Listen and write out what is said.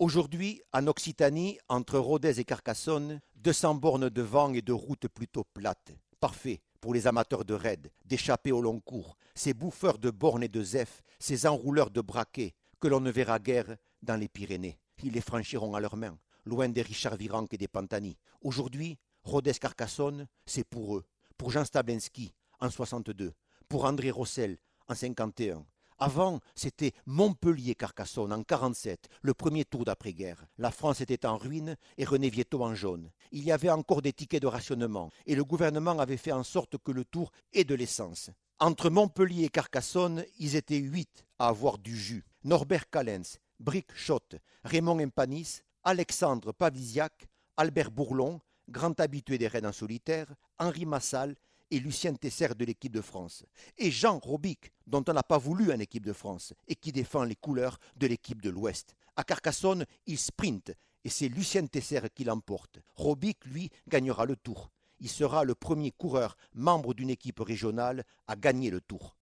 Aujourd'hui, en Occitanie, entre Rodez et Carcassonne, 200 bornes de vent et de routes plutôt plates. Parfait pour les amateurs de raids, d'échapper au long cours, ces bouffeurs de bornes et de zef, ces enrouleurs de braquets, que l'on ne verra guère dans les Pyrénées. Ils les franchiront à leurs mains, loin des Richard Virenque et des Pantani. Aujourd'hui, Rodez-Carcassonne, c'est pour eux, pour Jean Stablinski en 62, pour André Rossel en 51, avant, c'était Montpellier-Carcassonne en 47, le premier tour d'après-guerre. La France était en ruine et René Vietto en jaune. Il y avait encore des tickets de rationnement et le gouvernement avait fait en sorte que le tour ait de l'essence. Entre Montpellier et Carcassonne, ils étaient huit à avoir du jus. Norbert Callens, Brick Schott, Raymond Empanis, Alexandre Pavlisiak, Albert Bourlon, grand habitué des raids en solitaire, Henri Massal et Lucien Tesser de l'équipe de France, et Jean Robic, dont on n'a pas voulu en équipe de France, et qui défend les couleurs de l'équipe de l'Ouest. À Carcassonne, il sprint, et c'est Lucien Tesser qui l'emporte. Robic, lui, gagnera le tour. Il sera le premier coureur membre d'une équipe régionale à gagner le tour.